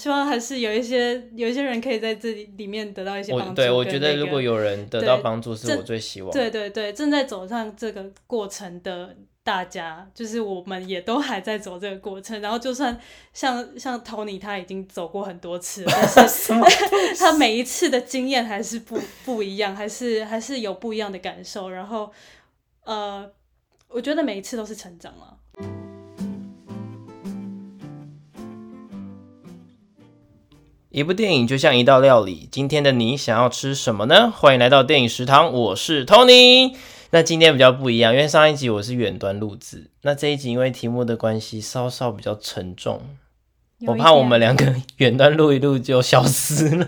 希望还是有一些有一些人可以在这里里面得到一些帮助。对我觉得如果有人得到帮助，是我最希望。对对对，正在走上这个过程的大家，就是我们也都还在走这个过程。然后就算像像 Tony 他已经走过很多次了，但是 他每一次的经验还是不不一样，还是还是有不一样的感受。然后呃，我觉得每一次都是成长了。一部电影就像一道料理，今天的你想要吃什么呢？欢迎来到电影食堂，我是 Tony。那今天比较不一样，因为上一集我是远端录制，那这一集因为题目的关系，稍稍比较沉重，我怕我们两个远端录一录就消失了，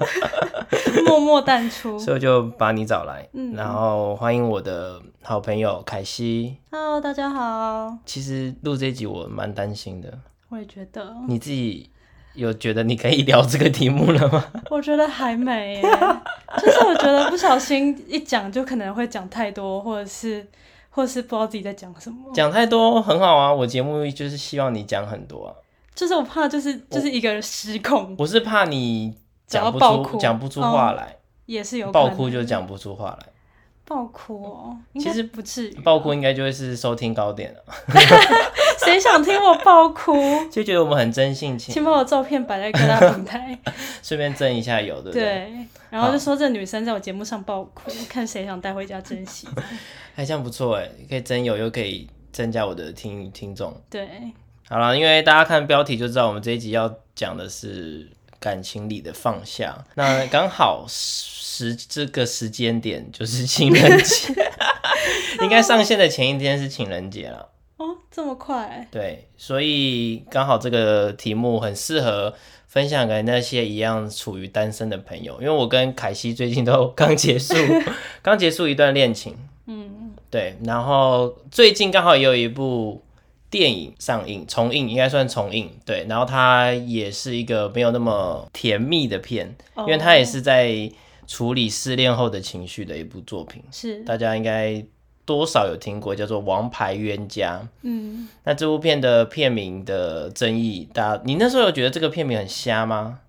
默默淡出。所以我就把你找来，嗯然后欢迎我的好朋友凯西。Hello，大家好，其实录这一集我蛮担心的，我也觉得，你自己有觉得你可以聊这个题目了吗？我觉得还没耶，就是我觉得不小心一讲就可能会讲太多，或者是或者是不知道自己在讲什么，讲太多很好啊，我节目就是希望你讲很多啊。就是我怕就是就是一个人失控，我是怕你讲不出讲不出话来，也是有爆哭就讲不出话来。爆哭哦，其实不至于吧，爆哭应该就会是收听高点了，谁想听我爆哭？就觉得我们很真性情，请把我照片摆在各大平台，顺便增一下油，对不对？对，然后就说这女生在我节目上爆哭，看谁想带回家珍惜。哎，这样不错哎，可以增油又可以增加我的听听众。对，好了，因为大家看标题就知道我们这一集要讲的是感情里的放下，那刚好时这个时间点就是情人节，应该上线的前一天是情人节了。哦，这么快，对，所以刚好这个题目很适合分享给那些一样处于单身的朋友，因为我跟凯西最近都刚结束，刚结束一段恋情，嗯，对，然后最近刚好也有一部电影上映，重映应该算重映，对，然后它也是一个没有那么甜蜜的片，因为它也是在处理失恋后的情绪的一部作品，是，大家应该多少有听过，叫做《王牌冤家》。嗯，那这部片的片名的争议，大家你那时候有觉得这个片名很瞎吗？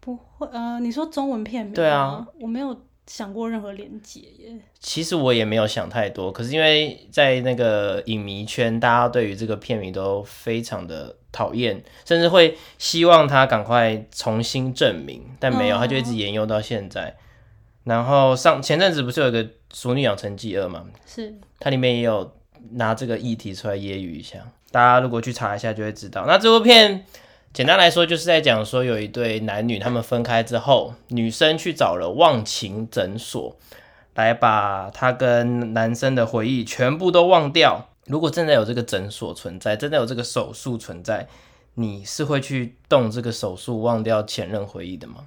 不会，呃，你说中文片名？对啊，我没有想过任何连结耶。其实我也没有想太多，可是因为在那个影迷圈，大家对于这个片名都非常的讨厌，甚至会希望他赶快重新证明，但没有，嗯他就一直沿用到现在。然后上前阵子不是有一个《熟女养成记二》嘛，是，它里面也有拿这个议题出来揶揄一下，大家如果去查一下就会知道。那这部片简单来说就是在讲说有一对男女他们分开之后，女生去找了忘情诊所来把她跟男生的回忆全部都忘掉。如果真的有这个诊所存在，真的有这个手术存在，你是会去动这个手术忘掉前任回忆的吗？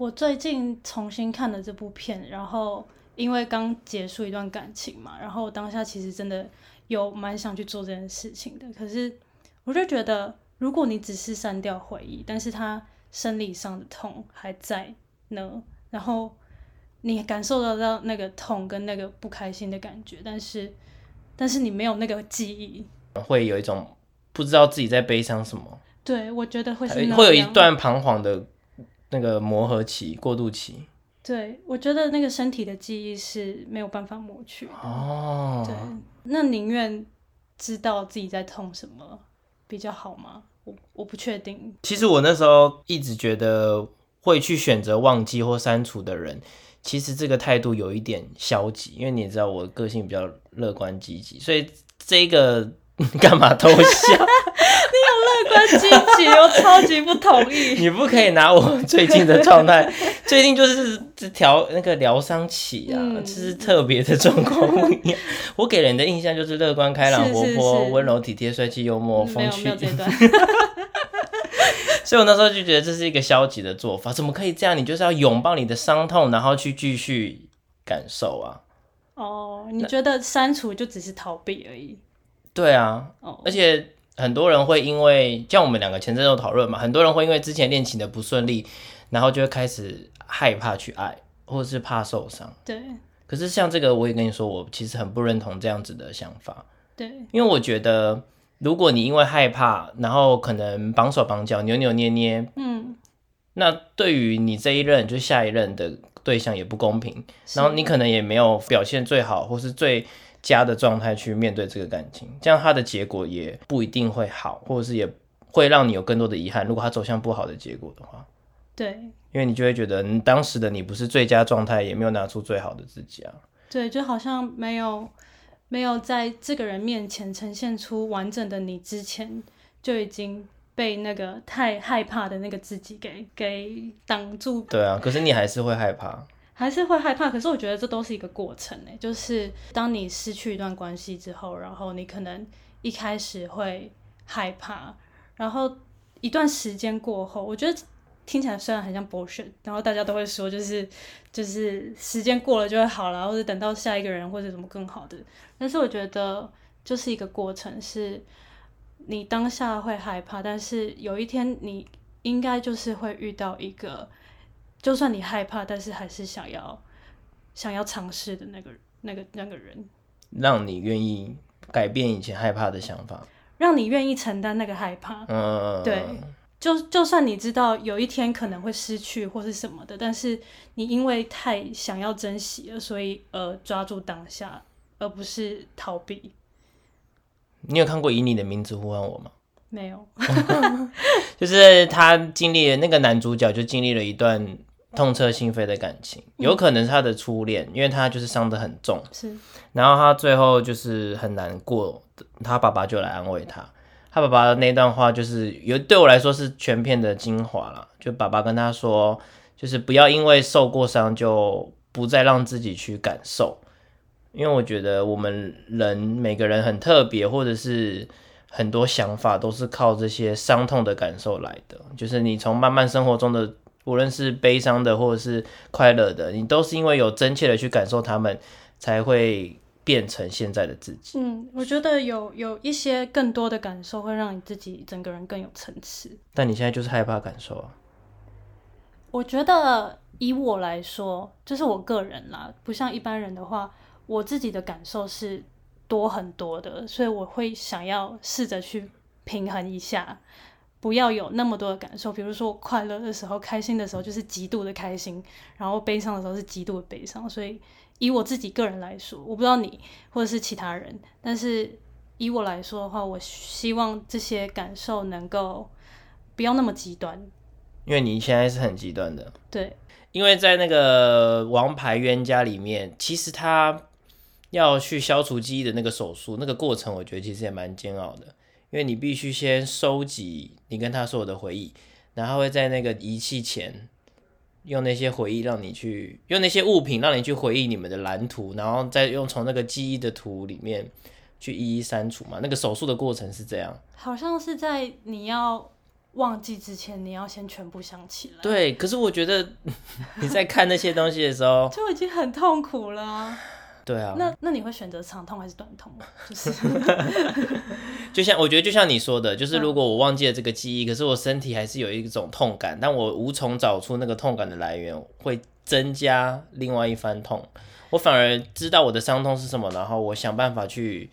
我最近重新看了这部片，然后因为刚结束一段感情嘛，然后当下其实真的有蛮想去做这件事情的。可是我就觉得，如果你只是删掉回忆，但是他生理上的痛还在呢，然后你感受得到那个痛跟那个不开心的感觉，但是但是你没有那个记忆，会有一种不知道自己在悲伤什么，对我觉得会是会有一段彷徨的那个磨合期、过渡期。对，我觉得那个身体的记忆是没有办法抹去的。哦，对，那宁愿知道自己在痛什么比较好吗？我我不确定。其实我那时候一直觉得会去选择忘记或删除的人，其实这个态度有一点消极，因为你也知道我个性比较乐观积极，所以这个 干嘛偷笑？乐观积极，我超级不同意。你不可以拿我最近的状态，最近就是这条那个疗伤期啊，嗯就是特别的状况不一样。我给人的印象就是乐观、开朗、活泼、温柔、体贴、帅气、幽默、风趣所以我那时候就觉得这是一个消极的做法，怎么可以这样？你就是要拥抱你的伤痛，然后去继续感受啊。哦，你觉得删除就只是逃避而已？对啊，哦，而且很多人会因为像我们两个前阵有讨论嘛，很多人会因为之前恋情的不顺利，然后就会开始害怕去爱，或者是怕受伤。对。可是像这个，我也跟你说，我其实很不认同这样子的想法，对，因为我觉得如果你因为害怕，然后可能绑手绑脚、扭扭捏捏，嗯，那对于你这一任就下一任的对象也不公平，然后你可能也没有表现最好或是最佳的状态去面对这个感情，这样他的结果也不一定会好，或者是也会让你有更多的遗憾。如果他走向不好的结果的话，对因为你就会觉得，你当时的你不是最佳状态，也没有拿出最好的自己啊。对，就好像没有没有在这个人面前呈现出完整的你之前，就已经被那个太害怕的那个自己给给挡住，对啊，可是你还是会害怕。还是会害怕。可是我觉得这都是一个过程诶，就是当你失去一段关系之后，然后你可能一开始会害怕，然后一段时间过后，我觉得听起来虽然很像 bullshit，然后大家都会说就是就是时间过了就会好了，或者等到下一个人或者什么更好的。但是我觉得就是一个过程，是你当下会害怕，但是有一天你应该就是会遇到一个，就算你害怕，但是还是想要想要尝试的那个那个那个人，让你愿意改变以前害怕的想法。让你愿意承担那个害怕。嗯，对，就就算你知道有一天可能会失去或是什么的，但是你因为太想要珍惜了，所以呃抓住当下，而不是逃避。你有看过《以你的名字呼唤我》吗？没有，就是他经历了那个男主角就经历了一段痛彻心扉的感情，有可能是他的初恋，因为他就是伤得很重，是然后他最后就是很难过，他爸爸就来安慰他。他爸爸的那段话就是有对我来说是全片的精华了，就爸爸跟他说，就是不要因为受过伤就不再让自己去感受，因为我觉得我们人每个人很特别，或者是很多想法都是靠这些伤痛的感受来的，就是你从慢慢生活中的。无论是悲伤的或者是快乐的，你都是因为有真切的去感受他们，才会变成现在的自己。嗯，我觉得有有一些更多的感受会让你自己整个人更有层次。但你现在就是害怕感受啊。我觉得以我来说，就是我个人啦，不像一般人的话，我自己的感受是多很多的，所以我会想要试着去平衡一下，不要有那么多的感受。比如说，我快乐的时候、开心的时候就是极度的开心，然后悲伤的时候是极度的悲伤。所以以我自己个人来说，我不知道你或者是其他人，但是以我来说的话，我希望这些感受能够不要那么极端。因为你现在是很极端的，对，因为在那个王牌冤家里面，其实他要去消除记忆的那个手术，那个过程，我觉得其实也蛮煎熬的，因为你必须先收集你跟他所有的回忆，然后会在那个仪器前用那些回忆让你去用那些物品让你去回忆你们的蓝图，然后再用从那个记忆的图里面去一一删除嘛。那个手术的过程是这样，好像是在你要忘记之前，你要先全部想起来。对。可是我觉得 你在看那些东西的时候，就已经很痛苦了啊、对啊，那那你会选择长痛还是短痛？就是 就像我觉得，就像你说的，就是嗯如果我忘记了这个记忆，可是我身体还是有一种痛感，但我无从找出那个痛感的来源，会增加另外一番痛。我反而知道我的伤痛是什么，然后我想办法去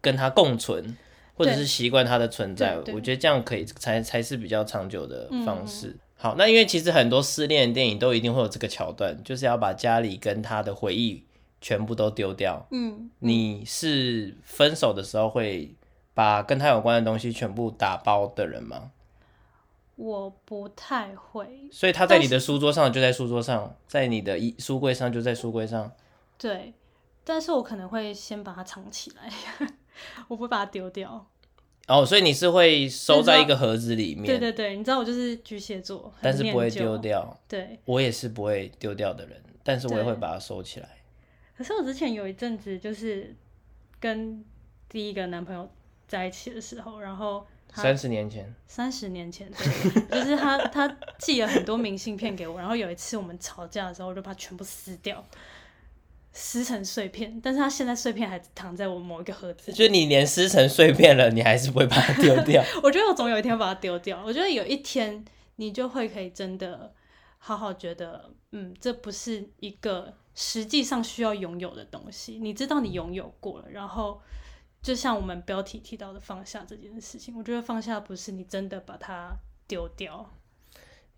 跟它共存，或者是习惯它的存在。我觉得这样可以才才是比较长久的方嗯式。好，那因为其实很多失恋的电影都一定会有这个桥段，就是要把家里跟他的回忆全部都丢掉。嗯，你是分手的时候会把跟他有关的东西全部打包的人吗？我不太会。所以他在你的书桌上就在书桌上，在你的衣书柜上就在书柜上。对，但是我可能会先把它藏起来，我不会把它丢掉。哦，所以你是会收在一个盒子里面，对对对，你知道我就是巨蟹座，但是不会丢。掉。对，我也是不会丢掉的人，但是我也会把它收起来。可是我之前有一阵子就是跟第一个男朋友在一起的时候，然后三十年前，三十年前，对，就是他他寄了很多明信片给我，然后有一次我们吵架的时候，我就把它全部撕掉，撕成碎片，但是他现在碎片还躺在我某一个盒子里，就是你连撕成碎片了，你还是不会把它丢掉。我觉得我总有一天把它丢掉，我觉得有一天你就会可以真的好好觉得，嗯，这不是一个实际上需要拥有的东西，你知道你拥有过了，然后就像我们标题提到的放下这件事情，我觉得放下不是你真的把它丢掉，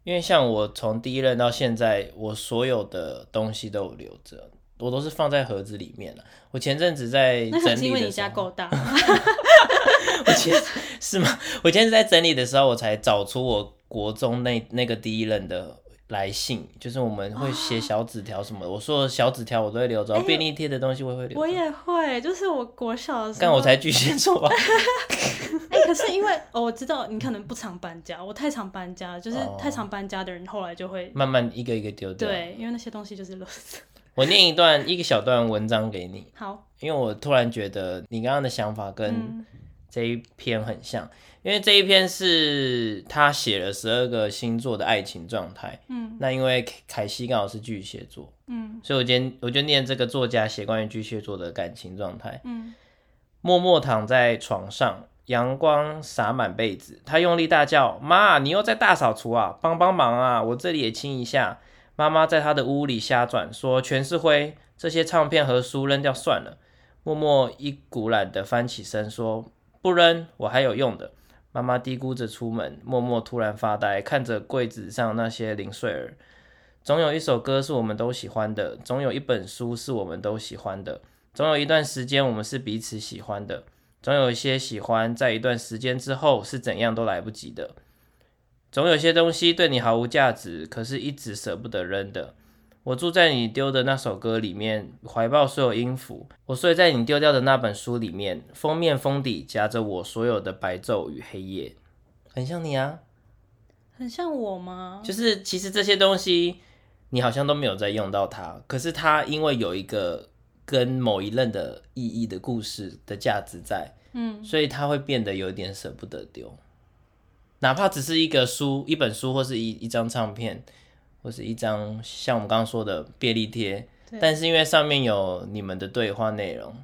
因为像我从第一任到现在，我所有的东西都有留着，我都是放在盒子里面了。我前阵子在整是因为你家够大，我前是吗？我今天在整理的时候，我才找出我国中那那个第一任的来信，就是我们会写小纸条什么的。我说小纸条我都会留着，便利贴的东西我也会留着。我也会，就是我国小的时候，但我才巨蟹座吧？哎、可是因为哦，我知道你可能不常搬家，我太常搬家，就是哦太常搬家的人后来就会。慢慢一个一个丢掉。，对，因为那些东西就是垃圾。我念一段一个小段文章给你，好，因为我突然觉得你刚刚的想法跟嗯这一篇很像，因为这一篇是他写了十二个星座的爱情状态。嗯那因为凯凯西刚好是巨蟹座，嗯所以我今天我就念这个作家写关于巨蟹座的感情状态。嗯默默躺在床上，阳光洒满被子，他用力大叫：“妈，你又在大扫除啊！帮帮忙啊！我这里也清一下。”妈妈在他的屋里瞎转，说：“全是灰，这些唱片和书扔掉算了。”默默一股懒的翻起身说：“不扔，我还有用的。”妈妈嘀咕着出门，默默突然发呆，看着柜子上那些零碎儿。总有一首歌是我们都喜欢的，总有一本书是我们都喜欢的，总有一段时间我们是彼此喜欢的，总有一些喜欢在一段时间之后是怎样都来不及的，总有些东西对你毫无价值，可是一直舍不得扔的。我住在你丢的那首歌里面，怀抱所有音符；我睡在你丢掉的那本书里面，封面封底夹着我所有的白昼与黑夜，很像你啊。很像我吗？就是其实这些东西你好像都没有在用到它，可是它因为有一个跟某一任的意义的故事的价值在，嗯所以它会变得有点舍不得丢，哪怕只是一个书、一本书，或是一一张唱片，或是一张像我们刚刚说的便利贴，但是因为上面有你们的对话内容，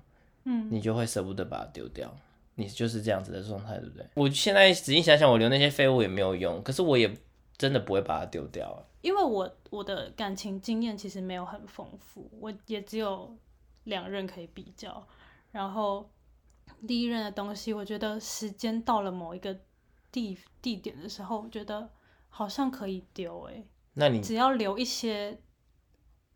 嗯，你就会舍不得把它丢掉。你就是这样子的状态，对不对？我现在仔细想想，我留那些废物也没有用，可是我也真的不会把它丢掉啊。因为我我的感情经验其实没有很丰富，我也只有两任可以比较。然后第一任的东西，我觉得时间到了某一个地地点的时候，我觉得好像可以丢诶、那你只要留一些，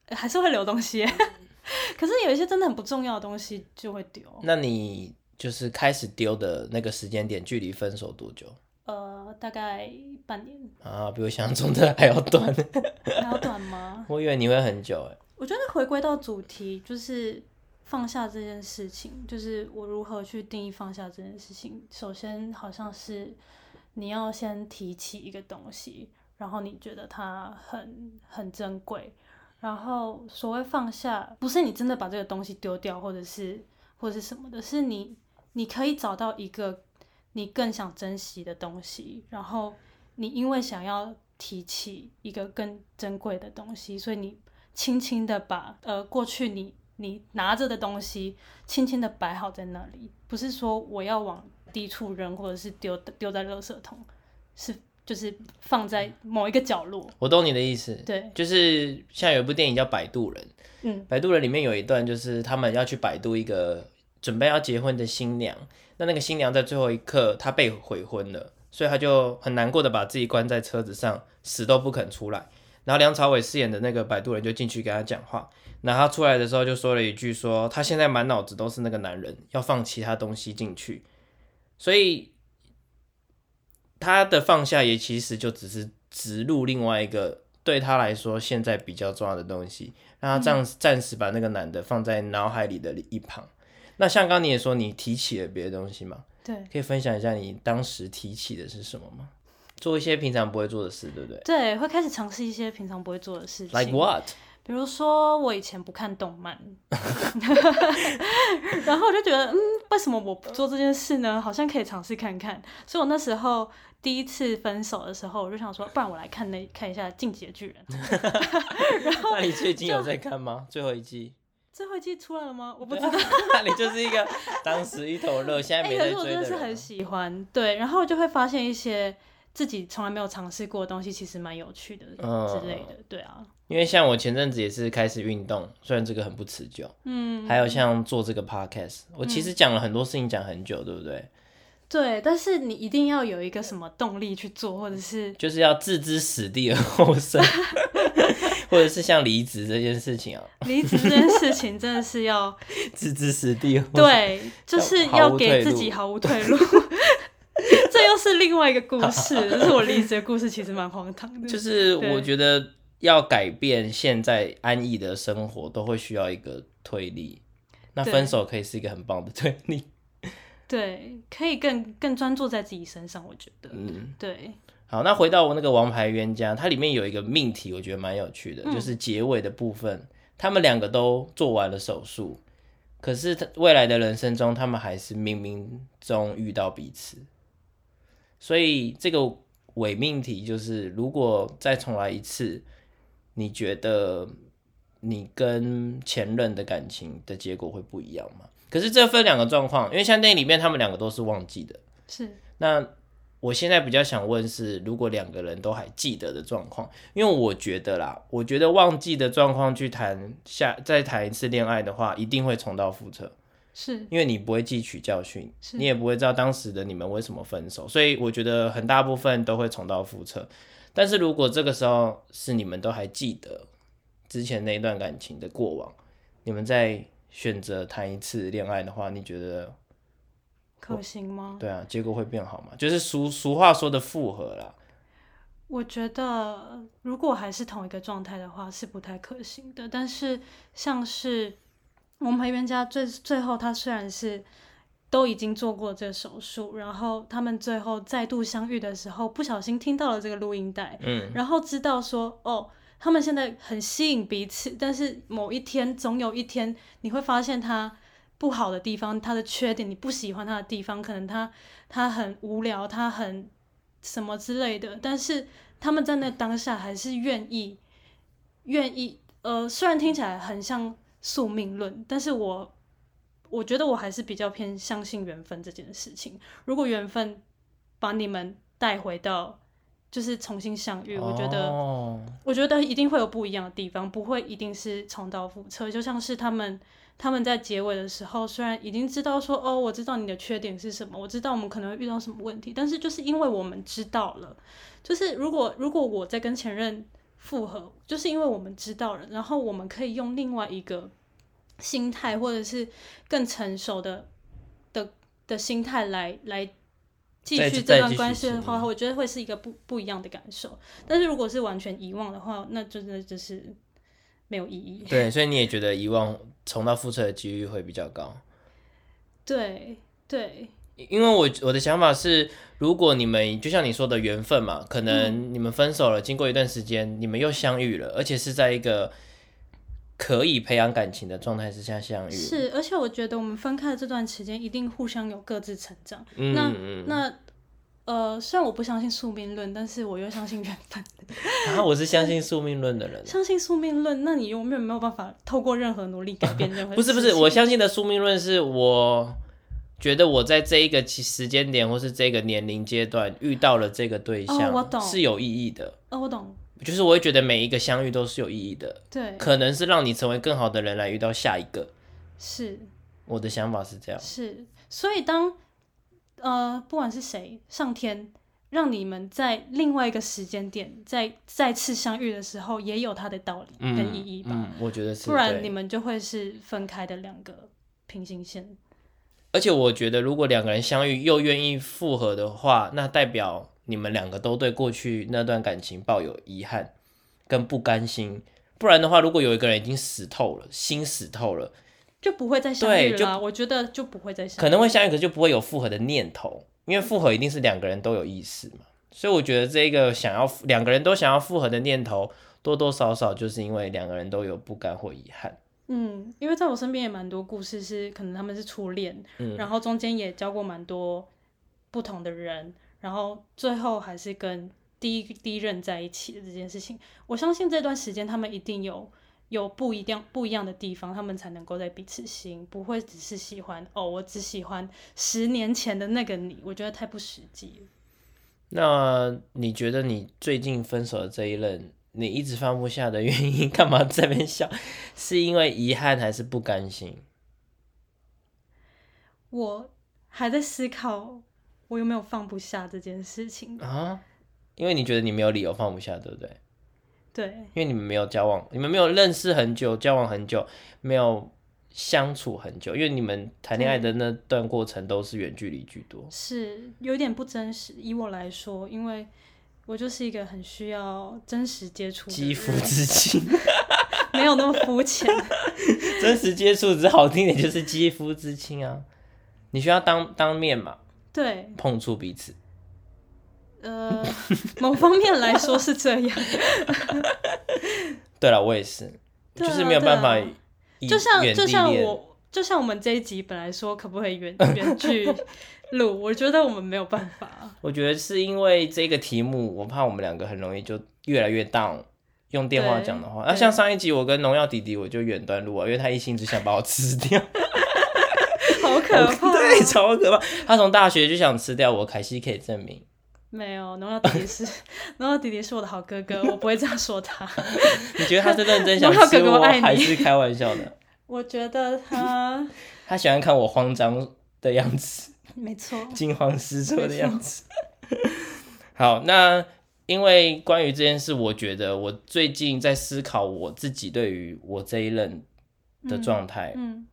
呃还是会留东西。可是有一些真的很不重要的东西就会丢。那你就是开始丢的那个时间点，距离分手多久呃，大概半年，啊？比我想象中的还要短，还要短吗？我以为你会很久哎。我觉得回归到主题，就是放下这件事情，就是我如何去定义放下这件事情。首先，好像是你要先提起一个东西，然后你觉得它很很珍贵，然后所谓放下，不是你真的把这个东西丢掉，或者是或者是什么的，是你你可以找到一个你更想珍惜的东西，然后你因为想要提起一个更珍贵的东西，所以你轻轻的把呃过去你你拿着的东西轻轻的摆好在那里，不是说我要往低处扔，或者是丢丢在垃圾桶，是就是放在某一个角落。我懂你的意思，对，就是像有一部电影叫《摆渡人》，嗯《摆渡人》里面有一段就是他们要去摆渡一个准备要结婚的新娘，那那个新娘在最后一刻她被悔婚了，所以她就很难过的把自己关在车子上，死都不肯出来。然后梁朝伟饰演的那个摆渡人就进去跟他讲话，然后他出来的时候就说了一句说他现在满脑子都是那个男人，要放其他东西进去，所以他的放下也其实就只是植入另外一个对他来说现在比较重要的东西，让他暂暂时把那个男的放在脑海里的一旁。那像刚刚你也说你提起了别的东西嘛，对可以分享一下你当时提起的是什么吗？做一些平常不会做的事，对不对对，会开始尝试一些平常不会做的事情。？Like what？比如说，我以前不看动漫，然后我就觉得，嗯，为什么我不做这件事呢？好像可以尝试看看。所以我那时候第一次分手的时候，我就想说，不然我来看那看一下《进击的巨人》。然后那你最近有在看吗？最后一季？最后一季出来了吗？我不知道。那你就是一个当时一头热，现在哎、没可是我在追的人啊。真的是很喜欢，对，然后就会发现一些自己从来没有尝试过的东西，其实蛮有趣的嗯之类的。对啊，因为像我前阵子也是开始运动，虽然这个很不持久，嗯，还有像做这个 podcast，我其实讲了很多事情，讲很久，对不对？对，但是你一定要有一个什么动力去做，或者是就是要置之死地而后生，或者是像离职这件事情啊，离职这件事情，真的是要置之死地而后生。对，就是要给自己毫无退路。这又是另外一个故事，就是我离职的故事，其实蛮荒唐的。就是我觉得要改变现在安逸的生活，都会需要一个推力。那分手可以是一个很棒的推力。对，可以更更专注在自己身上，我觉得。嗯，对，好，那回到我那个王牌冤家，它里面有一个命题，我觉得蛮有趣的，嗯就是结尾的部分，他们两个都做完了手术，可是他未来的人生中，他们还是冥冥中遇到彼此。所以这个伪命题就是，如果再重来一次，你觉得你跟前任的感情的结果会不一样吗？可是这分两个状况，因为像那里面他们两个都是忘记的。是，那我现在比较想问是，如果两个人都还记得的状况，因为我觉得啦，我觉得忘记的状况去谈下再谈一次恋爱的话，一定会重蹈覆辙，是，因为你不会汲取教训，你也不会知道当时的你们为什么分手，所以我觉得很大部分都会重蹈覆辙。但是如果这个时候是你们都还记得之前那一段感情的过往，你们再选择谈一次恋爱的话，你觉得可行吗？对啊，结果会变好吗？就是俗俗话说的复合啦。我觉得如果还是同一个状态的话，是不太可行的。但是像是我们陪冤家最最后，他虽然是都已经做过这个手术，然后他们最后再度相遇的时候，不小心听到了这个录音带，嗯，然后知道说哦。他们现在很吸引彼此，但是某一天，总有一天，你会发现他不好的地方，他的缺点，你不喜欢他的地方，可能他他很无聊，他很什么之类的，但是他们在那当下还是愿意愿意，呃，虽然听起来很像宿命论，但是我我觉得我还是比较偏相信缘分这件事情。如果缘分把你们带回到就是重新相遇，我觉得。哦、我觉得一定会有不一样的地方，不会一定是重蹈覆辙。就像是他们他们在结尾的时候，虽然已经知道说哦，我知道你的缺点是什么，我知道我们可能会遇到什么问题，但是就是因为我们知道了，就是如果如果我在跟前任复合，就是因为我们知道了，然后我们可以用另外一个心态，或者是更成熟的的的心态来来。继续这段关系的话，我觉得会是一个不不一样的感受。但是如果是完全遗忘的话，那真的就是没有意义。对，所以你也觉得遗忘重蹈覆辙的几率会比较高。对对，因为我我的想法是，如果你们就像你说的缘分嘛，可能你们分手了，经过一段时间，你们又相遇了，而且是在一个可以培养感情的状态之下相遇。，是，而且我觉得我们分开的这段时间，一定互相有各自成长。嗯那呃，虽然我不相信宿命论，但是我又相信缘分。然 后我是相信宿命论的人。相信宿命论，那你永远没有办法透过任何努力改变任何不是不是，我相信的宿命论是我觉得我在这一个期时间点或是这个年龄阶段遇到了这个对象，哦我懂是有意义的。哦，我懂，就是我会觉得每一个相遇都是有意义的，对，可能是让你成为更好的人来遇到下一个。是我的想法是这样。是，所以当呃，不管是谁，上天让你们在另外一个时间点再再次相遇的时候，也有它的道理嗯跟意义吧。嗯，我觉得是。不然对你们就会是分开的两个平行线。而且我觉得，如果两个人相遇又愿意复合的话，那代表你们两个都对过去那段感情抱有遗憾跟不甘心。不然的话，如果有一个人已经死透了，心死透了，就不会再相遇了啊。我觉得就不会再相遇，可能会相遇，可是就不会有复合的念头，因为复合一定是两个人都有意识嘛。所以我觉得这个想要两个人都想要复合的念头，多多少少就是因为两个人都有不甘或遗憾。嗯，因为在我身边也蛮多故事是，可能他们是初恋，嗯然后中间也交过蛮多不同的人，然后最后还是跟第一第一任在一起的这件事情，我相信这段时间他们一定有有不一样不一样的地方，他们才能够在彼此心，不会只是喜欢哦，我只喜欢十年前的那个你，我觉得太不实际了。那你觉得你最近分手的这一任，你一直放不下的原因，干嘛这边笑？是因为遗憾还是不甘心？我还在思考我有没有放不下这件事情。啊？因为你觉得你没有理由放不下，对不对？对，因为你们没有交往，你们没有认识很久，交往很久，没有相处很久，因为你们谈恋爱的那段过程都是远距离居多。是有点不真实。以我来说，因为我就是一个很需要真实接触的肌肤之亲，没有那么肤浅。真实接触只好听点就是肌肤之亲啊。你需要当当面嘛，对，碰触彼此。呃，某方面来说是这样。对了，我也是，啊就是没有办法就像就像我，就像我们这一集本来说可不可以远远距录，我觉得我们没有办法。我觉得是因为这个题目，我怕我们两个很容易就越来越 down。用电话讲的话，那、对像上一集我跟农药弟弟，我就远端录啊，因为他一心只想把我吃掉，好可怕！对，超可怕。他从大学就想吃掉我，凯西可以证明。没有，农药弟弟是农药弟弟是我的好哥哥，我不会这样说他。你觉得他是认真想吃我，哥哥我还是开玩笑的？我觉得他他喜欢看我慌张的样子，没错，惊慌失措的样子。好，那因为关于这件事，我觉得我最近在思考我自己对于我这一任的状态，嗯，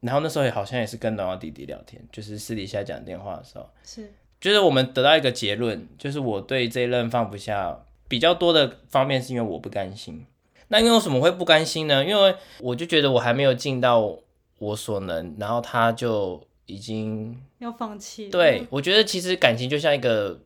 然后那时候也好像也是跟农药弟弟聊天，就是私底下讲电话的时候，是就是我们得到一个结论，就是我对这一任放不下，比较多的方面是因为我不甘心。那因为为什么会不甘心呢？因为我就觉得我还没有尽到我所能，然后他就已经要放弃。对我觉得其实感情就像一个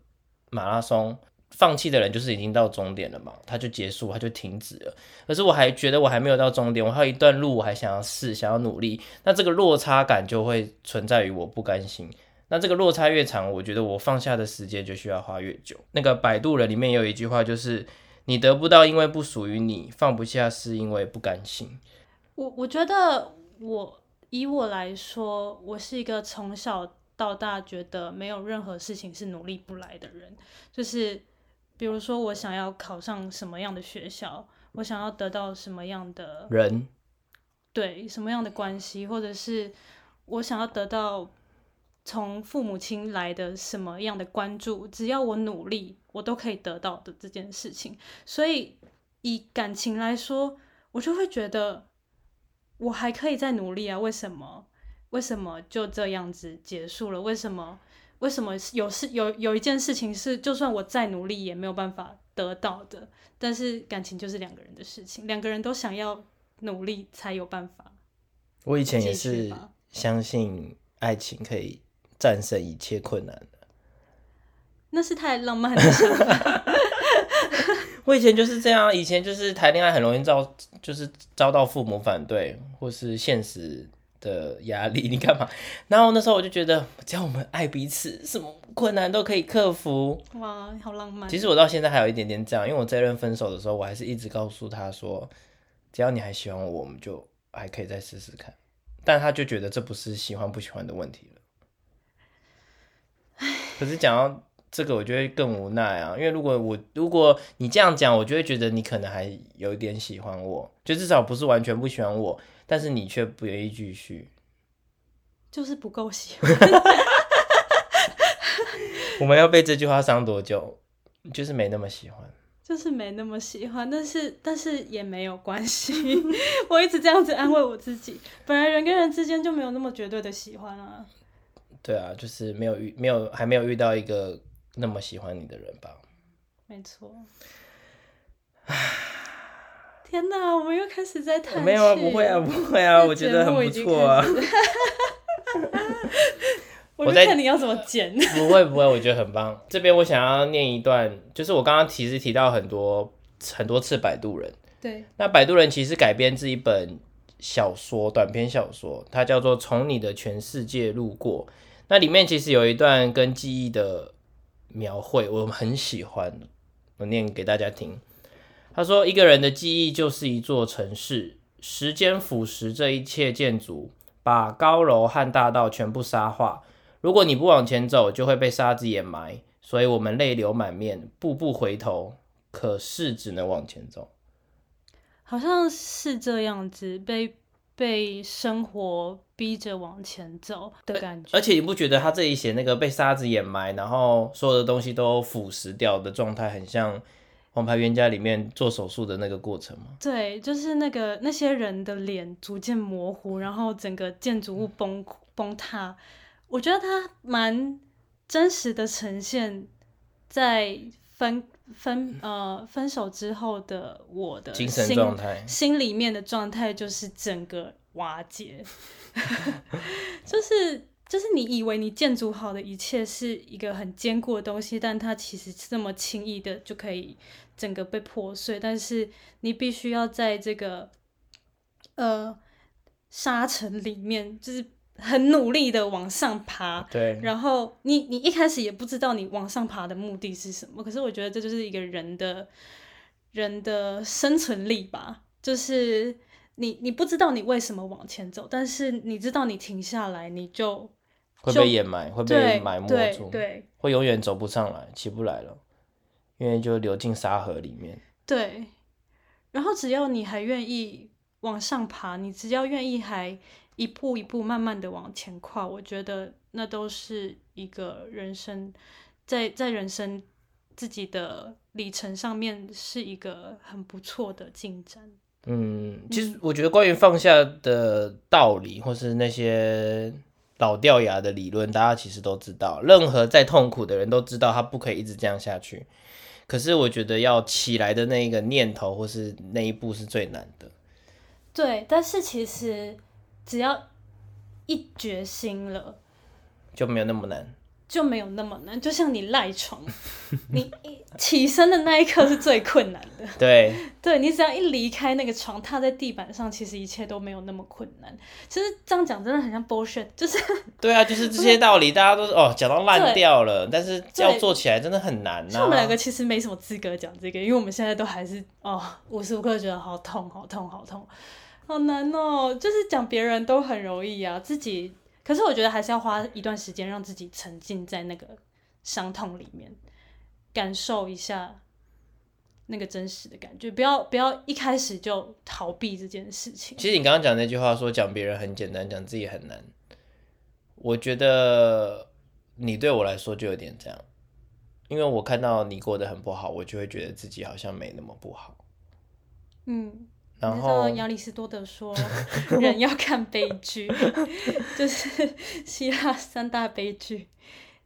马拉松，放弃的人就是已经到终点了嘛，他就结束，他就停止了。可是我还觉得我还没有到终点，我还有一段路我还想要试，想要努力，那这个落差感就会存在于我不甘心。那这个落差越长，我觉得我放下的时间就需要花越久。那个摆渡人里面有一句话，就是你得不到，因为不属于你；放不下，是因为不甘心。我我觉得我以我来说，我是一个从小到大觉得没有任何事情是努力不来的人。就是比如说，我想要考上什么样的学校，我想要得到什么样的人对什么样的关系，或者是我想要得到从父母亲来的什么样的关注，只要我努力，我都可以得到的这件事情。所以以感情来说，我就会觉得我还可以再努力啊，为什么？为什么就这样子结束了？为什么？为什么有事有有一件事情是，就算我再努力也没有办法得到的？但是感情就是两个人的事情，两个人都想要努力才有办法。我以前也是相信爱情可以战胜一切困难的。那是太浪漫的想法。我以前就是这样，以前就是谈恋爱很容易遭，就是遭到父母反对，或是现实的压力，你干嘛？然后那时候我就觉得，只要我们爱彼此，什么困难都可以克服。哇，好浪漫。其实我到现在还有一点点这样，因为我这一任分手的时候，我还是一直告诉他说，只要你还喜欢我，我们就还可以再试试看。但他就觉得这不是喜欢不喜欢的问题了。可是讲到这个，我就会更无奈啊，因为如果我如果你这样讲，我就会觉得你可能还有一点喜欢我，就至少不是完全不喜欢我，但是你却不愿意继续。就是不够喜欢。我们要被这句话伤多久？就是没那么喜欢。就是没那么喜欢，但是但是也没有关系，我一直这样子安慰我自己。本来人跟人之间就没有那么绝对的喜欢啊。对啊，就是没有遇没有还没有遇到一个那么喜欢你的人吧。没错。天哪，我们又开始在谈。没有啊，不会啊，不会啊，我觉得很不错啊。我在看你要怎么剪。不会不会，我觉得很棒。这边我想要念一段，就是我刚刚其实提到很多很多次《摆渡人》，对，那《摆渡人》其实改编自一本小说，短篇小说，它叫做《从你的全世界路过》。那里面其实有一段跟记忆的描绘，我很喜欢，我念给大家听。他说：“一个人的记忆就是一座城市，时间腐蚀这一切建筑，把高楼和大道全部沙化。如果你不往前走，就会被沙子掩埋。所以我们泪流满面，步步回头，可是只能往前走。好像是这样子，被被生活逼着往前走的感觉。而且你不觉得他这里写那个被沙子掩埋，然后所有的东西都腐蚀掉的状态，很像《王牌冤家》里面做手术的那个过程吗？对，就是那个那些人的脸逐渐模糊，然后整个建筑物崩崩塌。我觉得他蛮真实的呈现在分分呃分手之后的我的精神心状态。心里面的状态就是整个瓦解，就是就是你以为你建筑好的一切是一个很坚固的东西，但它其实这么轻易的就可以整个被破碎，但是你必须要在这个呃沙尘里面，就是很努力的往上爬，对，然后你你一开始也不知道你往上爬的目的是什么，可是我觉得这就是一个人的人的生存力吧，就是你你不知道你为什么往前走，但是你知道你停下来你就会被掩埋，会被对埋没对住，对。会永远走不上来，起不来了，因为就流进沙河里面。对，然后只要你还愿意往上爬，你只要愿意还一步一步慢慢的往前跨，我觉得那都是一个人生在在人生自己的里程上面是一个很不错的进展。嗯，其实我觉得关于放下的道理，或是那些老掉牙的理论，大家其实都知道。任何再痛苦的人都知道，他不可以一直这样下去。可是我觉得要起来的那一个念头，或是那一步是最难的。对，但是其实只要一决心了，就没有那么难。就没有那么难。就像你赖床，你一起身的那一刻是最困难的。对，对你只要一离开那个床，踏在地板上，其实一切都没有那么困难。其实这样讲真的很像 bullshit，就是 对啊，就是这些道理，大家都是哦讲到烂掉了，但是要做起来真的很难呐、像我们两个其实没什么资格讲这个，因为我们现在都还是哦无时无刻觉得好痛、好痛、好痛，好难哦。就是讲别人都很容易啊，自己可是我觉得还是要花一段时间让自己沉浸在那个伤痛里面，感受一下那个真实的感觉，不要不要一开始就逃避这件事情。其实你刚刚讲那句话说讲别人很简单，讲自己很难，我觉得你对我来说就有点这样，因为我看到你过得很不好，我就会觉得自己好像没那么不好。嗯，然后亚里士多德说，人要看悲剧，就是希腊三大悲剧。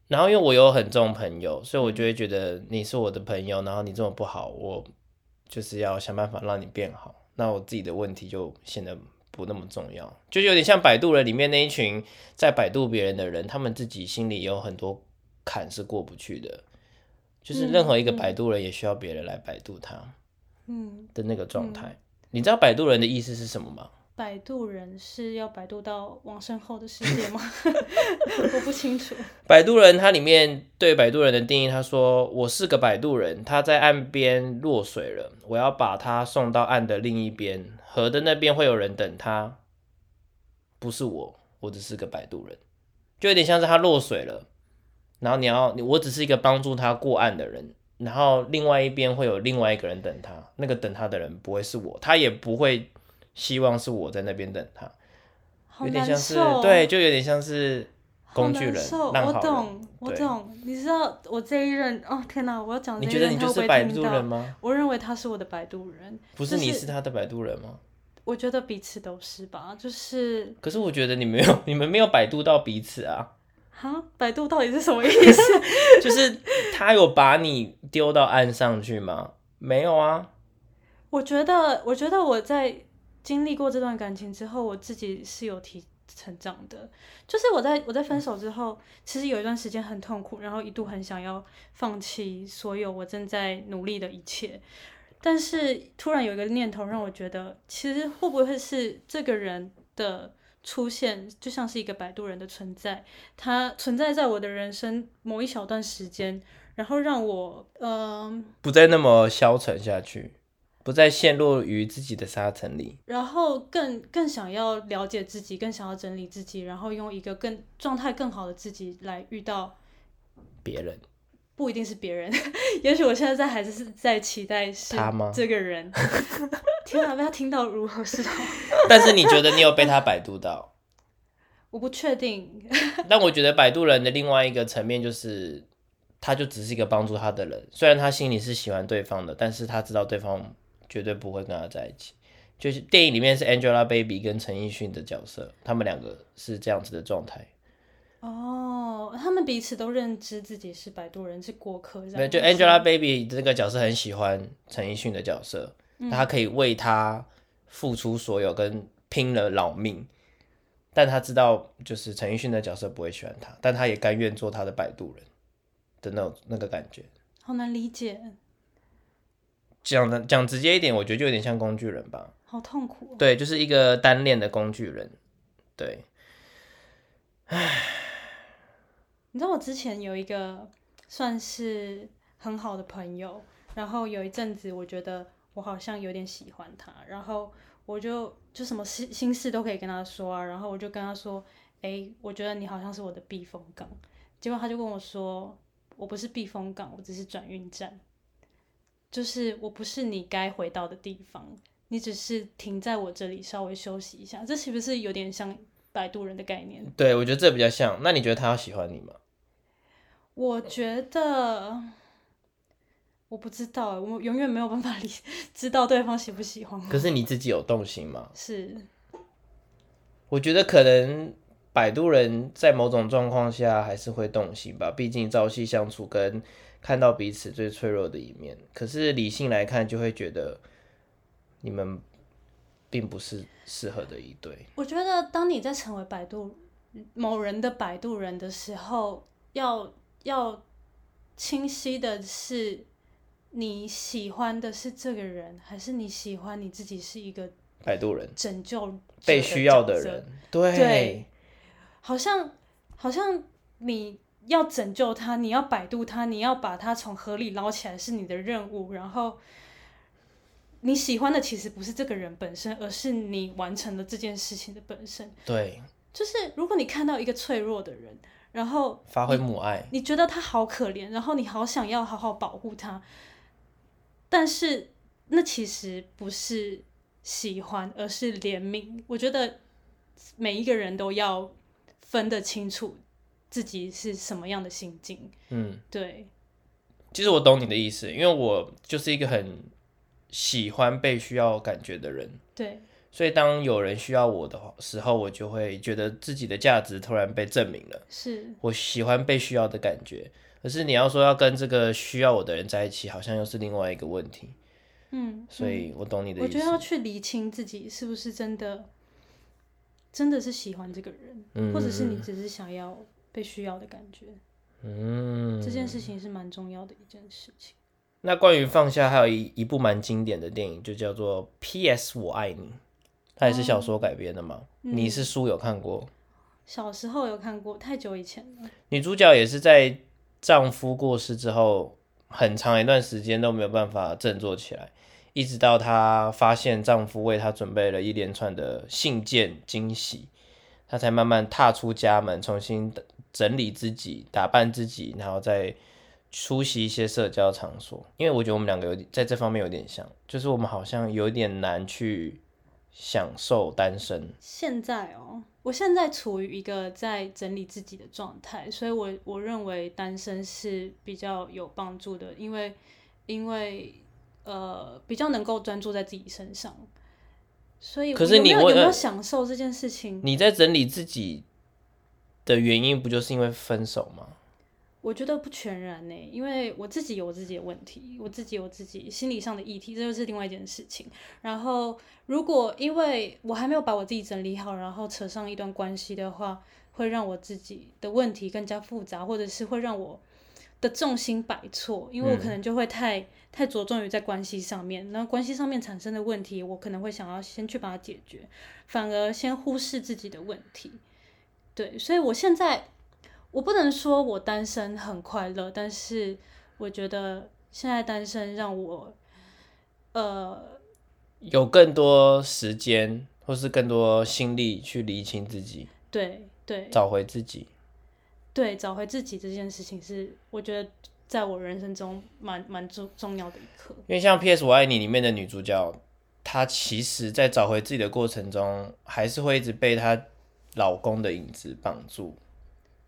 然后因为我有很重朋友，所以我就会觉得你是我的朋友，然后你这么不好，我就是要想办法让你变好。那我自己的问题就显得不那么重要，就有点像摆渡人里面那一群在摆渡别人的人，他们自己心里有很多坎是过不去的，就是任何一个嗯嗯摆渡人也需要别人来摆渡他嗯，的那个状态。你知道摆渡人的意思是什么吗？摆渡人是要摆渡到往生后的世界吗？我不清楚。摆渡人他里面对摆渡人的定义，他说我是个摆渡人，他在岸边落水了，我要把他送到岸的另一边，河的那边会有人等他，不是我，我只是个摆渡人，就有点像是他落水了，然后你要我只是一个帮助他过岸的人，然后另外一边会有另外一个人等他，那个等他的人不会是我，他也不会希望是我在那边等他，有点像是受，对，就有点像是工具人我懂，我懂。你知道我这一任哦，天哪！我要讲这你觉得你就是摆渡人吗？我认为他是我的摆渡人，不是你是他的摆渡人吗？我觉得彼此都是吧，就是可是我觉得你没有，你们没有摆渡到彼此啊，哈，百度到底是什么意思？就是他有把你丢到岸上去吗？没有啊，我觉得，我觉得我在经历过这段感情之后，我自己是有提成长的。就是我在我在分手之后，其实有一段时间很痛苦，然后一度很想要放弃所有我正在努力的一切。但是突然有一个念头让我觉得，其实会不会是这个人的出现，就像是一个摆渡人的存在，他存在在我的人生某一小段时间，然后让我嗯。不再那么消沉下去，不再陷落于自己的沙尘里。然后更更想要了解自己，更想要整理自己，然后用一个更状态更好的自己来遇到别人，不一定是别人，也许我现在在还是在期待是他吗这个人。天啊，被他听到如何是好？但是你觉得你有被他百度到？我不确定。但我觉得摆渡人的另外一个层面就是，他就只是一个帮助他的人。虽然他心里是喜欢对方的，但是他知道对方绝对不会跟他在一起。就是电影里面是 Angelababy 跟陈奕迅的角色，他们两个是这样子的状态。哦，他们彼此都认知自己是摆渡人，是过客。对，就 Angelababy 这个角色很喜欢陈奕迅的角色，他可以为他付出所有，跟拼了老命。但他知道，就是陈奕迅的角色不会喜欢他，但他也甘愿做他的摆渡人的那种那个感觉。好难理解，讲的讲直接一点，我觉得就有点像工具人吧。好痛苦、哦。对，就是一个单恋的工具人。对，你知道我之前有一个算是很好的朋友，然后有一阵子我觉得我好像有点喜欢他，然后我就就什么心心事都可以跟他说啊，然后我就跟他说，哎、我觉得你好像是我的避风港，结果他就跟我说，我不是避风港，我只是转运站，就是我不是你该回到的地方，你只是停在我这里稍微休息一下，这是不是有点像摆渡人的概念？对我觉得这比较像。那你觉得他要喜欢你吗？我觉得我不知道欸，我永远没有办法 理知道对方喜不喜欢我。可是你自己有动心吗？是，我觉得可能摆渡人在某种状况下还是会动心吧，毕竟朝夕相处跟看到彼此最脆弱的一面。可是理性来看，就会觉得你们并不是适合的一对。我觉得当你在成为摆渡某人的摆渡人的时候，要要清晰的是，你喜欢的是这个人，还是你喜欢你自己是一个摆渡人拯救被需要的人，对对好像好像你要拯救他，你要摆渡他，你要把他从河里捞起来是你的任务。然后你喜欢的其实不是这个人本身，而是你完成了这件事情的本身。对，就是如果你看到一个脆弱的人，然后发挥母爱，你觉得他好可怜，然后你好想要好好保护他，但是那其实不是喜欢，而是怜悯。我觉得每一个人都要分得清楚自己是什么样的心境。嗯。对，其实我懂你的意思，因为我就是一个很喜欢被需要感觉的人，对，所以当有人需要我的话时候，我就会觉得自己的价值突然被证明了。是，我喜欢被需要的感觉，可是你要说要跟这个需要我的人在一起，好像又是另外一个问题。嗯，所以我懂你的意思。我觉得要去厘清自己是不是真的，真的是喜欢这个人，嗯或者是你只是想要被需要的感觉。嗯，这件事情是蛮重要的一件事情。那关于放下，还有一一部蛮经典的电影，就叫做《P.S. 我爱你》，它也是小说改编的嘛。你是书有看过？小时候有看过，太久以前了。女主角也是在丈夫过世之后，很长一段时间都没有办法振作起来，一直到她发现丈夫为她准备了一连串的信件惊喜，她才慢慢踏出家门，重新整理自己、打扮自己，然后再出席一些社交场所。因为我觉得我们两个有点在这方面有点像，就是我们好像有点难去享受单身。现在哦，我现在处于一个在整理自己的状态，所以我我认为单身是比较有帮助的，因为因为呃比较能够专注在自己身上。所以可是你有没有有没有享受这件事情？你在整理自己的原因，不就是因为分手吗？我觉得不全然呢，因为我自己有我自己的问题，我自己有自己心理上的议题，这就是另外一件事情。然后，如果因为我还没有把我自己整理好，然后扯上一段关系的话，会让我自己的问题更加复杂，或者是会让我的重心摆错，因为我可能就会太、太着重于在关系上面，那关系上面产生的问题，我可能会想要先去把它解决，反而先忽视自己的问题。对，所以我现在。我不能说我单身很快乐，但是我觉得现在单身让我，呃，有更多时间，或是更多心力去理清自己，对对找回自己。对，找回自己这件事情是我觉得在我人生中蛮蛮重重要的一刻。因为像《P.S. 我爱你》里面的女主角，她其实在找回自己的过程中，还是会一直被她老公的影子绑住，会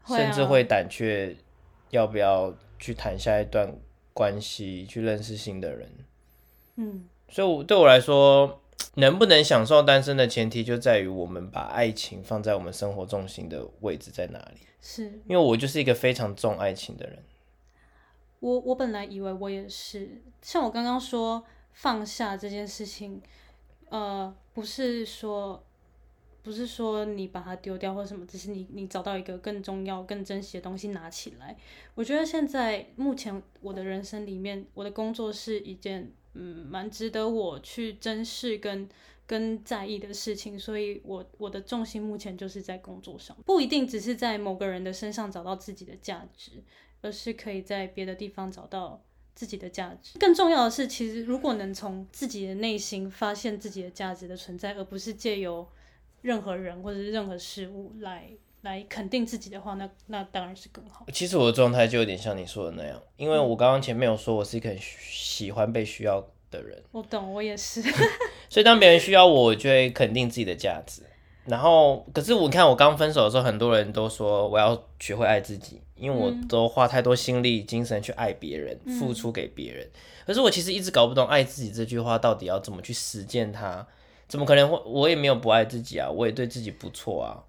啊甚至会胆怯要不要去谈下一段关系，去认识新的人。嗯，所以我对我来说，能不能享受单身的前提就在于我们把爱情放在我们生活重心的位置在哪里。是因为我就是一个非常重爱情的人。我我本来以为我也是，像我刚刚说放下这件事情，呃，不是说不是说你把它丢掉或什么，只是你你找到一个更重要、更珍惜的东西拿起来。我觉得现在目前我的人生里面，我的工作是一件嗯蛮值得我去珍视跟跟在意的事情，所以我我的重心目前就是在工作上，不一定只是在某个人的身上找到自己的价值，而是可以在别的地方找到自己的价值。更重要的是，其实如果能从自己的内心发现自己的价值的存在，而不是借由任何人或者是任何事物来来肯定自己的话，那那当然是更好。其实我的状态就有点像你说的那样，因为我刚刚前面有说我是一个很喜欢被需要的人，我懂，我也是。所以当别人需要我，我就会肯定自己的价值。然后，可是我看我刚分手的时候，很多人都说我要学会爱自己，因为我都花太多心力、精神去爱别人，付出给别人。可是我其实一直搞不懂爱自己这句话到底要怎么去实践它。怎么可能会？我也没有不爱自己啊，我也对自己不错啊。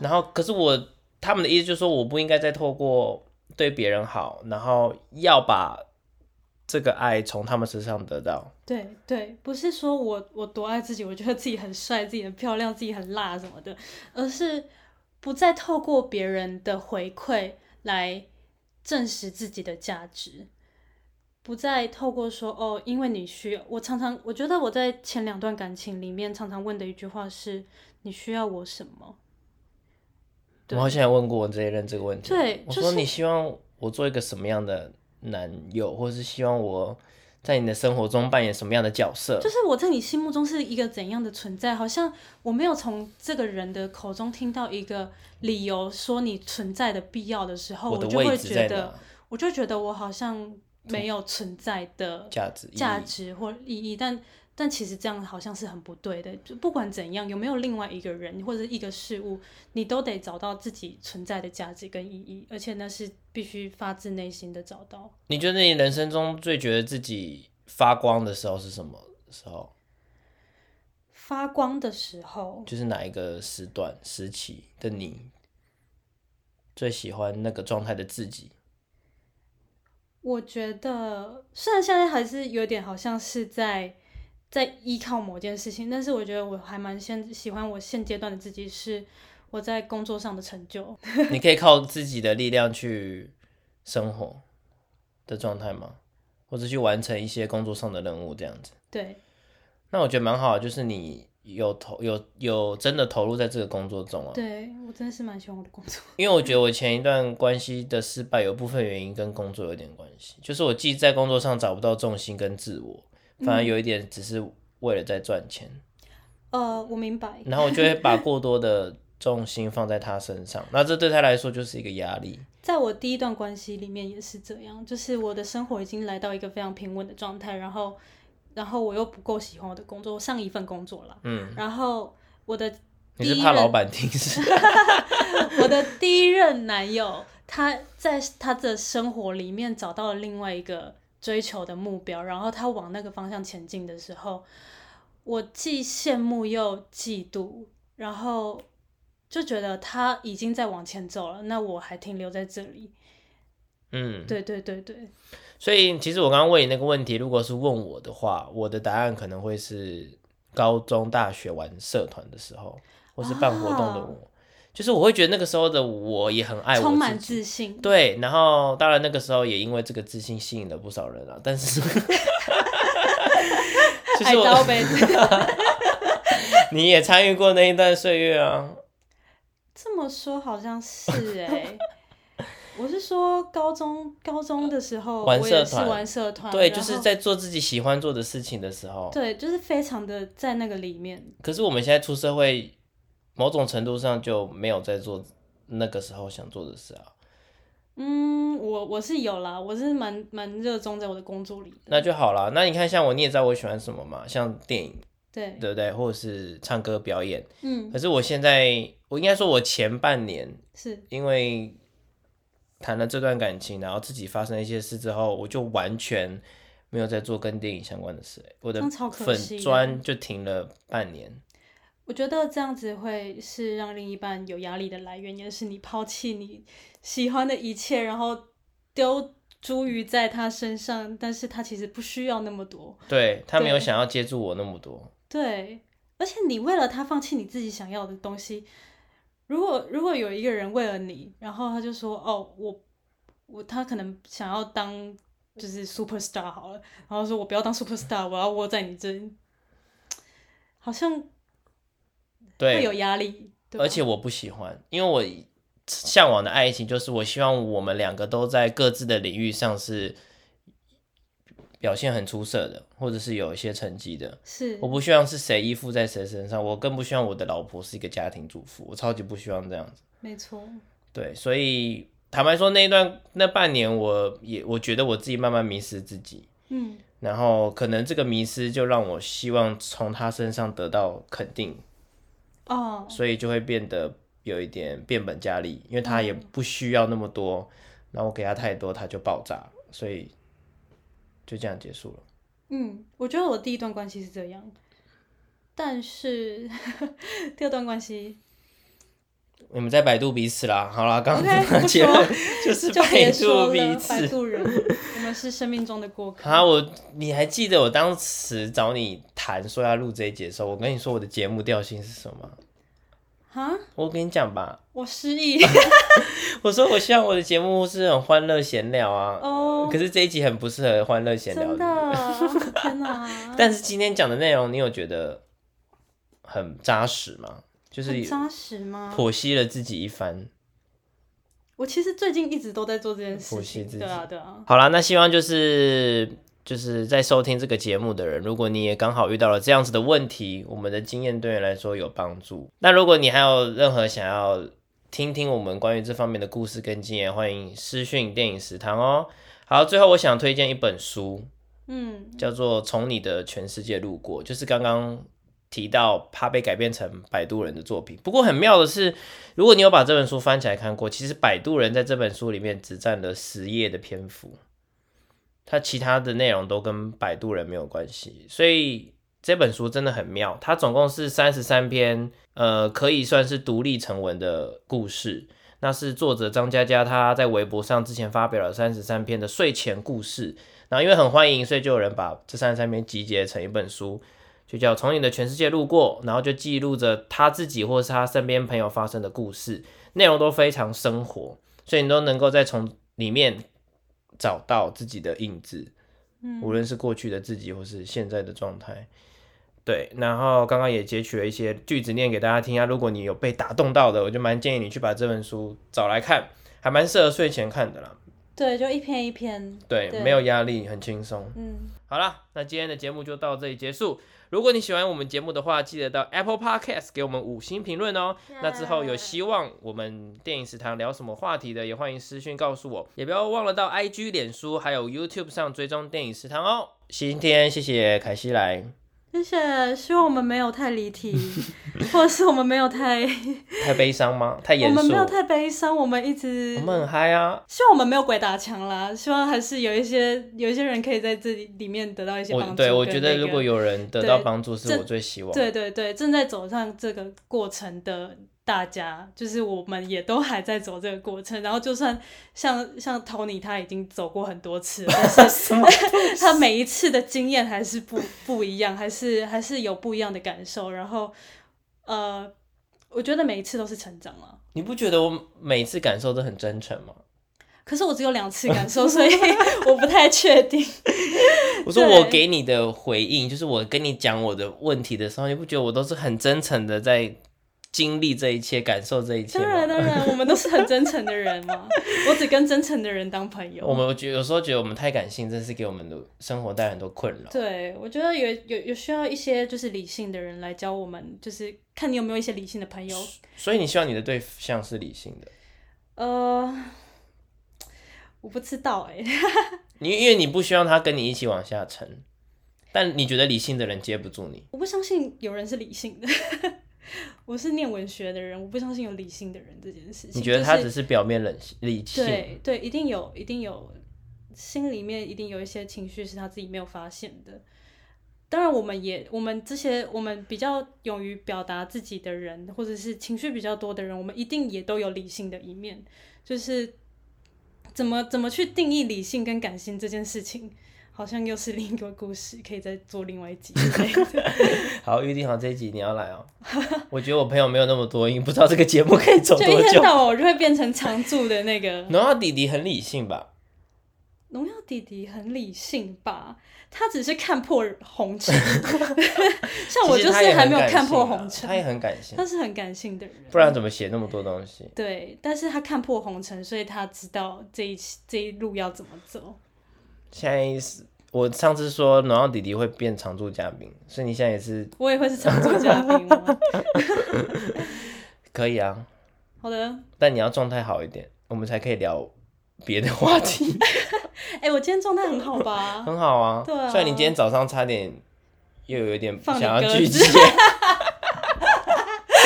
然后，可是我他们的意思就是说，我不应该再透过对别人好，然后要把这个爱从他们身上得到。对对，不是说我我多爱自己，我觉得自己很帅、自己很漂亮、自己很辣什么的，而是不再透过别人的回馈来证实自己的价值，不再透过说哦，因为你需要。我常常我觉得我在前两段感情里面常常问的一句话是：你需要我什么？对我好像也问过我这一任这个问题。我说对就是你希望我做一个什么样的男友，或者是希望我在你的生活中扮演什么样的角色？就是我在你心目中是一个怎样的存在？好像我没有从这个人的口中听到一个理由说你存在的必要的时候，我的就会觉得？，我就觉得我好像没有存在的价值价值或意义，但但其实这样好像是很不对的。就不管怎样，有没有另外一个人或者一个事物，你都得找到自己存在的价值跟意义，而且那是必须发自内心的找到。你觉得你人生中最觉得自己发光的时候是什么时候？发光的时候，就是哪一个时段时期的你最喜欢那个状态的自己？我觉得虽然现在还是有点好像是在在依靠某件事情，但是我觉得我还蛮现喜欢我现阶段的自己，是我在工作上的成就。你可以靠自己的力量去生活的状态吗？或者去完成一些工作上的任务这样子？对，那我觉得蛮好的，就是你有投有有真的投入在这个工作中啊。对我真的是蛮喜欢我的工作。因为我觉得我前一段关系的失败，有部分原因跟工作有点关系，就是我既在工作上找不到重心跟自我，反而有一点只是为了在赚钱，呃，我明白。然后我就会把过多的重心放在他身上，那这对他来说就是一个压力。在我第一段关系里面也是这样，就是我的生活已经来到一个非常平稳的状态，然后，然后我又不够喜欢我的工作，上一份工作了，嗯，然后我的你是第一任怕老板听是？我的第一任男友，他在他的生活里面找到了另外一个追求的目标，然后他往那个方向前进的时候，我既羡慕又嫉妒，然后就觉得他已经在往前走了，那我还停留在这里。嗯，对对对对，所以其实我刚刚问你那个问题，如果是问我的话，我的答案可能会是高中、大学玩社团的时候，或是办活动的我，就是我会觉得那个时候的我也很爱我充满自信。对，然后当然那个时候也因为这个自信吸引了不少人啊，但是 就是我 你也参与过那一段岁月啊，这么说好像是哎、我是说高中高中的时候，玩社团玩社团，对，就是在做自己喜欢做的事情的时候。对，就是非常的在那个里面。可是我们现在出社会，某种程度上就没有在做那个时候想做的事啊。嗯，我我是有啦，我是蛮蛮热衷在我的工作里的。那就好啦。那你看，像我，你也知道我喜欢什么嘛，像电影，对，对不对？或者是唱歌表演。嗯，可是我现在，我应该说，我前半年是因为谈了这段感情，然后自己发生一些事之后，我就完全没有在做跟电影相关的事、欸我的粉砖就停了半年。我觉得这样子会是让另一半有压力的来源，也是你抛弃你喜欢的一切，然后丢诸于在他身上，但是他其实不需要那么多。对他没有想要接住我那么多。对，而且你为了他放弃你自己想要的东西，如果如果有一个人为了你，然后他就说哦，我我他可能想要当就是 super star 好了，然后说我不要当 super star，我要窝在你这里，好像会，有压力，对而且我不喜欢，因为我向往的爱情就是我希望我们两个都在各自的领域上是表现很出色的，或者是有一些成绩的。是。我不希望是谁依附在谁身上，我更不希望我的老婆是一个家庭主妇，我超级不希望这样子。没错，对，所以坦白说，那一段那半年，我也我觉得我自己慢慢迷失自己，嗯。然后可能这个迷失就让我希望从他身上得到肯定，哦，所以就会变得有一点变本加厉，因为他也嗯。不需要那么多，然后我给他太多，他就爆炸，所以就这样结束了。嗯，我觉得我第一段关系是这样，但是 第二段关系你们在百度彼此啦，好啦，刚 OK，刚不结论说 就是就百别说度彼了，此摆。渡人，我们是生命中的过客。啊，我你还记得我当时找你谈说要录这一节的时候，我跟你说我的节目调性是什么吗？哈，我跟你讲吧，我失忆 我说我希望我的节目是很欢乐闲聊啊，哦可，是这一集很不适合欢乐闲聊真的，天哪！但是今天讲的内容，你有觉得很扎实吗？就是扎实吗？剖析了自己一番。我其实最近一直都在做这件事情。剖析自己对啊，对啊。好啦，那希望就是就是在收听这个节目的人，如果你也刚好遇到了这样子的问题，我们的经验对你来说有帮助。那如果你还有任何想要听听我们关于这方面的故事跟经验，欢迎私讯电影食堂哦。好，最后我想推荐一本书，嗯，叫做《从你的全世界路过》，就是刚刚提到怕被改编成摆渡人的作品。不过很妙的是，如果你有把这本书翻起来看过，其实摆渡人在这本书里面只占了十页的篇幅，它其他的内容都跟摆渡人没有关系，所以这本书真的很妙。它总共是三十三篇，呃，可以算是独立成文的故事。那是作者张嘉佳他在微博上之前发表了三十三篇的睡前故事，然后因为很欢迎，所以就有人把这三十三篇集结成一本书，就叫《从你的全世界路过》，然后就记录着他自己或是他身边朋友发生的故事，内容都非常生活，所以你都能够再从里面找到自己的影子，嗯无论是过去的自己或是现在的状态。对，然后刚刚也截取了一些句子念给大家听啊。如果你有被打动到的，我就蛮建议你去把这本书找来看，还蛮适合睡前看的啦。对，就一篇一篇。对，对没有压力，很轻松。嗯，好啦，那今天的节目就到这里结束。如果你喜欢我们节目的话，记得到 Apple Podcast 给我们五星评论哦。那之后有希望我们电影食堂聊什么话题的，也欢迎私讯告诉我，也不要忘了到 IG、脸书还有 YouTube 上追踪电影食堂哦。今天谢谢凯西来，谢谢。希望我们没有太离题，或者是我们没有太，太悲伤吗？太我严肃？们没有太悲伤，我们一直我们很嗨啊！希望我们没有鬼打墙啦，希望还是有一些有一些人可以在这里里面得到一些帮助。我对我觉得如果有人得到帮助，是我最希望。对对对，正在走上这个过程的大家，就是我们也都还在走这个过程。然后就算像像 Tony 他已经走过很多次了，但是？他每一次的经验还是不不一样，还是还是有不一样的感受。然后呃，我觉得每一次都是成长了。你不觉得我每次感受都很真诚吗？可是我只有两次感受，所以 我不太确定。我说我给你的回应，就是我跟你讲我的问题的时候，你不觉得我都是很真诚的在经历这一切，感受这一切当然，吗？当然，我们都是很真诚的人嘛。我只跟真诚的人当朋友。我们我觉得有时候觉得我们太感性，真是给我们的生活带来很多困扰。对，我觉得有有有需要一些就是理性的人来教我们，就是看你有没有一些理性的朋友。所以你希望你的对象是理性的，呃，我不知道哎、你因为你不希望他跟你一起往下沉，但你觉得理性的人接不住你。我不相信有人是理性的。我是念文学的人，我不相信有理性的人这件事情。你觉得他只是表面冷理性？对对，一定有，一定有，心里面一定有一些情绪是他自己没有发现的。当然，我们也，我们这些我们比较勇于表达自己的人，或者是情绪比较多的人，我们一定也都有理性的一面。就是怎么怎么去定义理性跟感性这件事情，好像又是另一个故事，可以再做另外一集。好，预定好这一集你要来哦。我觉得我朋友没有那么多，因为不知道这个节目可以走就一。天到晚我就会变成常驻的那个农药弟弟很理性吧？农药弟弟很理性吧？他只是看破红尘，像我就是还没有看破红尘他。也很感性，他是很感性的人，不然怎么写那么多东西？对，但是他看破红尘，所以他知道这一这一路要怎么走。现在是我上次说暖阳弟弟会变常驻嘉宾，所以你现在也是我也会是常驻嘉宾吗？可以啊，好的，但你要状态好一点，我们才可以聊别的话题。哎、我今天状态很好吧？很好啊，对啊虽然你今天早上差点又有一点放你想要鸽子拒绝，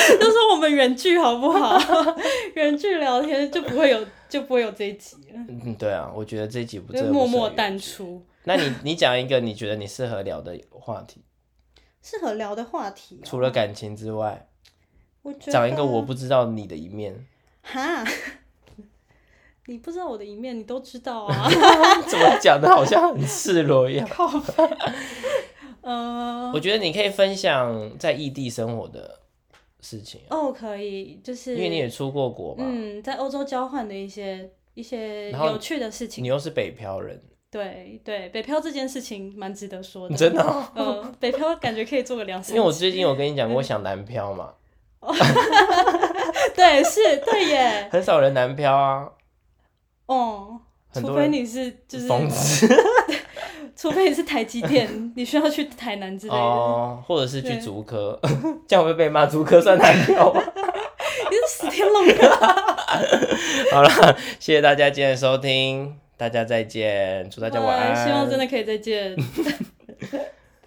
就说我们远距好不好？远距聊天就不会有就不会有这一集了，嗯，对啊，我觉得这一集不就真的不适合约默默淡出。那你你讲一个你觉得你适合聊的话题，适合聊的话题、哦，除了感情之外，我觉得讲一个我不知道你的一面，哈，你不知道我的一面，你都知道啊。怎么讲的好像很赤裸一样。靠呃，我觉得你可以分享在异地生活的事情，哦，可以，就是因为你也出过国嘛，嗯，在欧洲交换的一些一些有趣的事情你。又是北漂人，对对，北漂这件事情蛮值得说的。真的哦、嗯，北漂感觉可以做个两三集。因为我最近有跟你讲过想南漂嘛，对是，对耶。很少人南漂啊，哦，除非你是就是，疯子 除非你是台积电，你需要去台南之类的，哦，或者是去对竹科，这样会被骂竹科算南漂吗？你是死天龙人。好了，谢谢大家今天的收听，大家再见，祝大家晚安。希望真的可以再见。